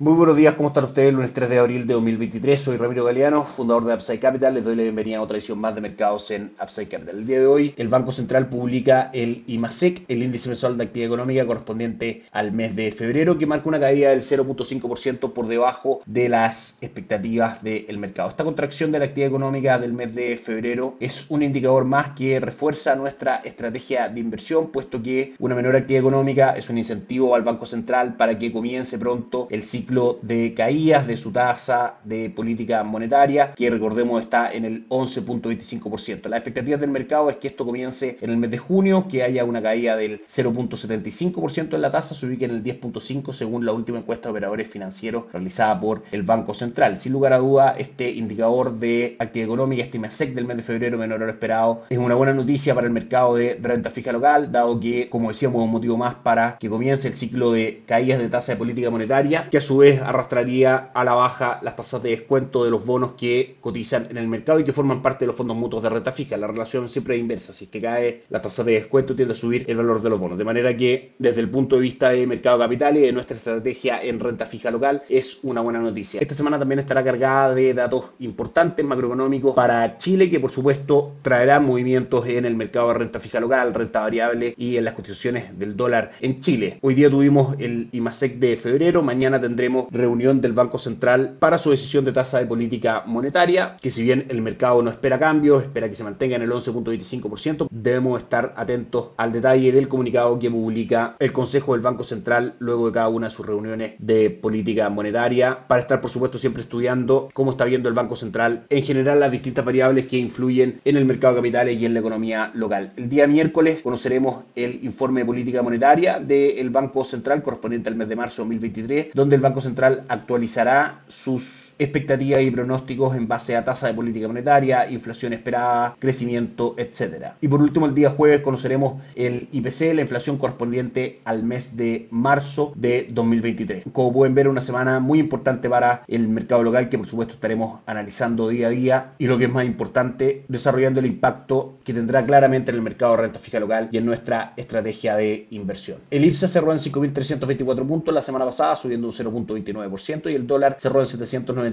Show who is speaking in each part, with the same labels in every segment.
Speaker 1: Muy buenos días, ¿cómo están ustedes? Lunes 3 de abril de 2023, soy Ramiro Galeano, fundador de Upside Capital. Les doy la bienvenida a otra edición más de mercados en Upside Capital. El día de hoy, el Banco Central publica el IMASEC, el índice mensual de actividad económica correspondiente al mes de febrero, que marca una caída del 0.5% por debajo de las expectativas del mercado. Esta contracción de la actividad económica del mes de febrero es un indicador más que refuerza nuestra estrategia de inversión, puesto que una menor actividad económica es un incentivo al Banco Central para que comience pronto el ciclo de caídas de su tasa de política monetaria, que recordemos está en el 11.25%. Las expectativas del mercado es que esto comience en el mes de junio, que haya una caída del 0.75% en la tasa, se ubique en el 10.5% según la última encuesta de operadores financieros realizada por el Banco Central. Sin lugar a duda, este indicador de actividad económica, este MESEC del mes de febrero menor a esperado, es una buena noticia para el mercado de renta fija local, dado que, como decíamos, un motivo más para que comience el ciclo de caídas de tasa de política monetaria, que a su arrastraría a la baja las tasas de descuento de los bonos que cotizan en el mercado y que forman parte de los fondos mutuos de renta fija. La relación siempre es inversa. Si es que cae la tasa de descuento, tiende a subir el valor de los bonos. De manera que, desde el punto de vista de mercado capital y de nuestra estrategia en renta fija local, es una buena noticia. Esta semana también estará cargada de datos importantes macroeconómicos para Chile, que por supuesto traerá movimientos en el mercado de renta fija local, renta variable y en las cotizaciones del dólar en Chile. Hoy día tuvimos el IMASEC de febrero, mañana tendremos reunión del Banco Central para su decisión de tasa de política monetaria, que si bien el mercado no espera cambios, espera que se mantenga en el 11.25%, debemos estar atentos al detalle del comunicado que publica el Consejo del Banco Central luego de cada una de sus reuniones de política monetaria, para estar por supuesto siempre estudiando cómo está viendo el Banco Central en general las distintas variables que influyen en el mercado de capitales y en la economía local. El día miércoles conoceremos el informe de política monetaria del Banco Central correspondiente al mes de marzo de 2023, donde el Banco Central actualizará sus expectativas y pronósticos en base a tasa de política monetaria, inflación esperada, crecimiento, etc. Y por último, el día jueves conoceremos el IPC, la inflación correspondiente al mes de marzo de 2023. Como pueden ver, una semana muy importante para el mercado local que por supuesto estaremos analizando día a día y lo que es más importante, desarrollando el impacto que tendrá claramente en el mercado de renta fija local y en nuestra estrategia de inversión. El IPSA cerró en 5.324 puntos la semana pasada, subiendo un 0.29% y el dólar cerró en 790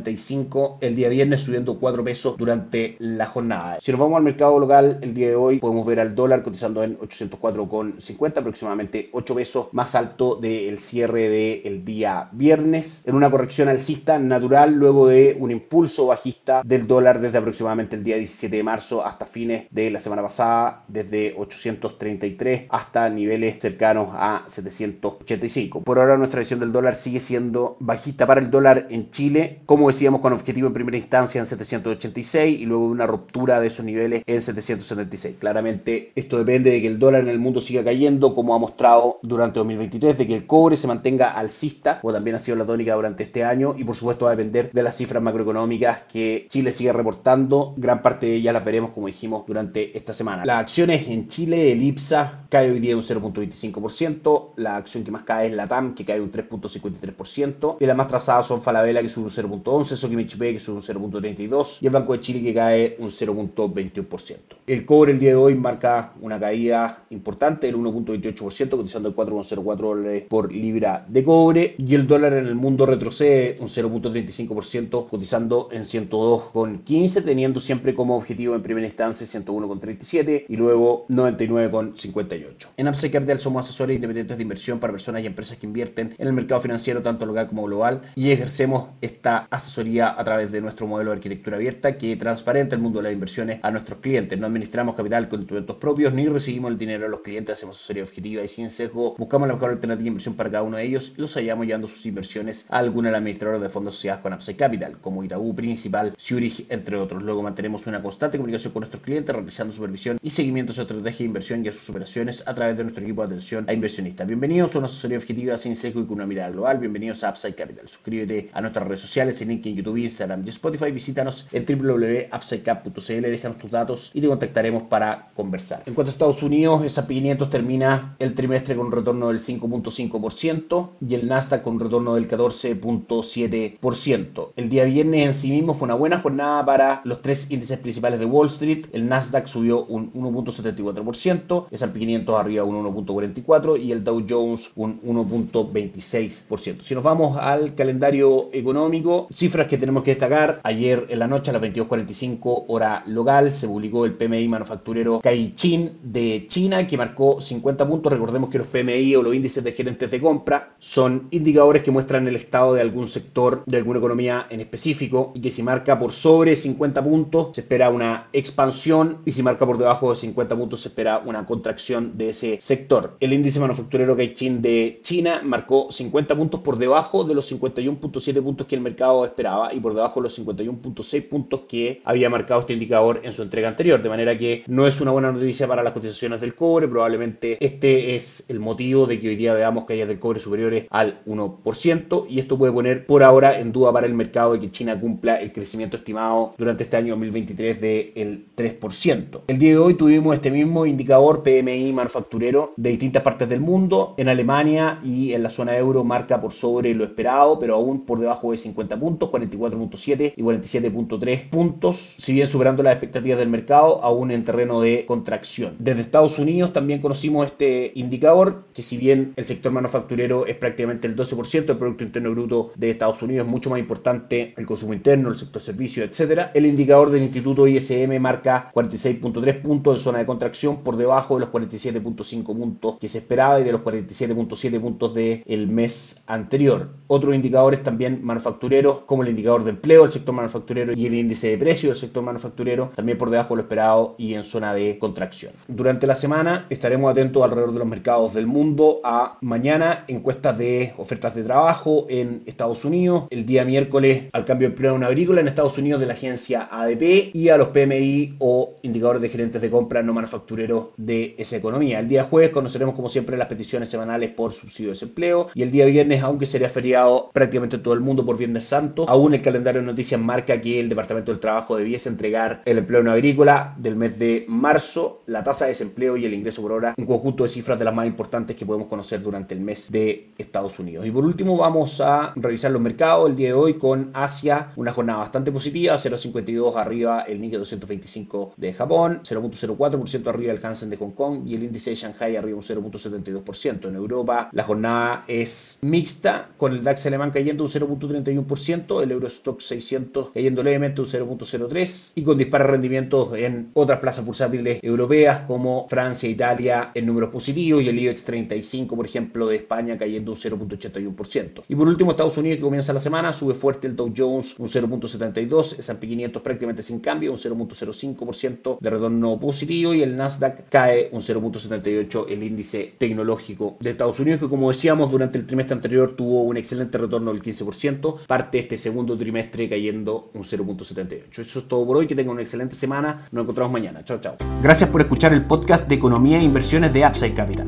Speaker 1: el día viernes, subiendo 4 pesos durante la jornada. Si nos vamos al mercado local, el día de hoy podemos ver al dólar cotizando en 804,50, aproximadamente 8 pesos más alto del cierre del día viernes, en una corrección alcista natural luego de un impulso bajista del dólar desde aproximadamente el día 17 de marzo hasta fines de la semana pasada, desde 833 hasta niveles cercanos a 785. Por ahora nuestra visión del dólar sigue siendo bajista para el dólar en Chile, como decíamos, con objetivo en primera instancia en 786 y luego una ruptura de esos niveles en 776. Claramente esto depende de que el dólar en el mundo siga cayendo, como ha mostrado durante 2023, de que el cobre se mantenga alcista, como también ha sido la tónica durante este año, y por supuesto va a depender de las cifras macroeconómicas que Chile sigue reportando. Gran parte de ellas las veremos, como dijimos, durante esta semana. Las acciones en Chile, el IPSA cae hoy día un 0.25%, la acción que más cae es la TAM, que cae un 3.53%, y las más trazadas son Falabella, que sube un 0.11%, 11, Sokimich que es un 0.32 y el Banco de Chile que cae un 0.21%. El cobre el día de hoy marca una caída importante del 1.28%, cotizando el 4.04 dólares por libra de cobre y el dólar en el mundo retrocede un 0.35%, cotizando en 102.15, teniendo siempre como objetivo en primera instancia 101.37 y luego 99.58. En Upside Capital somos asesores independientes de inversión para personas y empresas que invierten en el mercado financiero tanto local como global y ejercemos esta asesoría a través de nuestro modelo de arquitectura abierta que transparenta el mundo de las inversiones a nuestros clientes. No administramos capital con instrumentos propios ni recibimos el dinero de los clientes, hacemos asesoría objetiva y sin sesgo. Buscamos la mejor alternativa de inversión para cada uno de ellos y los hallamos llevando sus inversiones a alguna de las administradoras de fondos asociadas con Upside Capital, como Itaú, Principal, Zurich, entre otros. Luego mantenemos una constante comunicación con nuestros clientes, realizando supervisión y seguimiento a su estrategia de inversión y a sus operaciones a través de nuestro equipo de atención a inversionistas. Bienvenidos a una asesoría objetiva sin sesgo y con una mirada global. Bienvenidos a Upside Capital. Suscríbete a nuestras redes sociales en LinkedIn, YouTube, Instagram y Spotify. Visítanos en www.upsidecap.cl, déjanos tus datos y te contactaremos para conversar. En cuanto a Estados Unidos, S&P 500 termina el trimestre con un retorno del 5.5% y el Nasdaq con un retorno del 14.7%. El día viernes en sí mismo fue una buena jornada para los tres índices principales de Wall Street. El Nasdaq subió un 1.74%, S&P 500 arriba un 1.44% y el Dow Jones un 1.26%. Si nos vamos al calendario económico, cifras que tenemos que destacar. Ayer en la noche a las 22.45 hora local se publicó el PMI manufacturero Caixin de China que marcó 50 puntos. Recordemos que los PMI o los índices de gerentes de compra son indicadores que muestran el estado de algún sector, de alguna economía en específico y que si marca por sobre 50 puntos se espera una expansión y si marca por debajo de 50 puntos se espera una contracción de ese sector. El índice manufacturero Caixin de China marcó 50 puntos por debajo de los 51.7 puntos que el mercado esperaba y por debajo de los 51.6 puntos que había marcado este indicador en su entrega anterior, de manera que no es una buena noticia para las cotizaciones del cobre, probablemente este es el motivo de que hoy día veamos caídas del cobre superiores al 1% y esto puede poner por ahora en duda para el mercado de que China cumpla el crecimiento estimado durante este año 2023 del 3%. El día de hoy tuvimos este mismo indicador PMI manufacturero de distintas partes del mundo. En Alemania y en la zona euro marca por sobre lo esperado, pero aún por debajo de 50 puntos, 44.7 y 47.3 puntos, si bien superando las expectativas del mercado, aún en terreno de contracción. Desde Estados Unidos también conocimos este indicador, que si bien el sector manufacturero es prácticamente el 12% del Producto Interno Bruto de Estados Unidos, es mucho más importante el consumo interno, el sector servicios, etcétera. El indicador del Instituto ISM marca 46.3 puntos en zona de contracción por debajo de los 47.5 puntos que se esperaba y de los 47.7 puntos del mes anterior. Otros indicadores también manufactureros, como el indicador de empleo del sector manufacturero y el índice de precio del sector manufacturero, también por debajo de lo esperado y en zona de contracción. Durante la semana estaremos atentos alrededor de los mercados del mundo a mañana encuestas de ofertas de trabajo en Estados Unidos, el día miércoles al cambio de empleo agrícola en Estados Unidos de la agencia ADP y a los PMI o indicadores de gerentes de compra no manufactureros de esa economía. El día jueves conoceremos como siempre las peticiones semanales por subsidio de desempleo y el día viernes, aunque sería feriado prácticamente todo el mundo por Viernes Santo, aún el calendario de noticias marca que el Departamento del Trabajo debiese entregar el empleo no agrícola del mes de marzo, la tasa de desempleo y el ingreso por hora, un conjunto de cifras de las más importantes que podemos conocer durante el mes de Estados Unidos. Y por último vamos a revisar los mercados el día de hoy con Asia, una jornada bastante positiva, 0.52 arriba el Nikkei 225 de Japón, 0.04% arriba el Hansen de Hong Kong y el índice de Shanghai arriba un 0.72%. En Europa la jornada es mixta, con el DAX alemán cayendo un 0.31%, el Eurostock 600 cayendo levemente un 0.03% y con disparos rendimientos en otras plazas bursátiles europeas como Francia, Italia en números positivos y el IBEX 35, por ejemplo, de España cayendo un 0.81%. Y por último, Estados Unidos que comienza la semana, sube fuerte el Dow Jones un 0.72, S&P 500 prácticamente sin cambio, un 0.05% de retorno positivo y el Nasdaq cae un 0.78 el índice tecnológico de Estados Unidos que como decíamos durante el trimestre anterior tuvo un excelente retorno del 15%, parte este segundo trimestre cayendo un 0.78. Eso es todo por hoy, que tengan una excelente semana, nos encontramos mañana. Chao, chao.
Speaker 2: Gracias por escuchar el podcast de Economía e Inversiones de Upside Capital.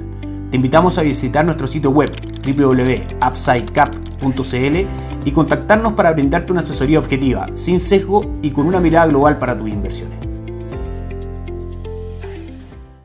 Speaker 2: Te invitamos a visitar nuestro sitio web www.upsidecap.cl y contactarnos para brindarte una asesoría objetiva, sin sesgo y con una mirada global para tus inversiones.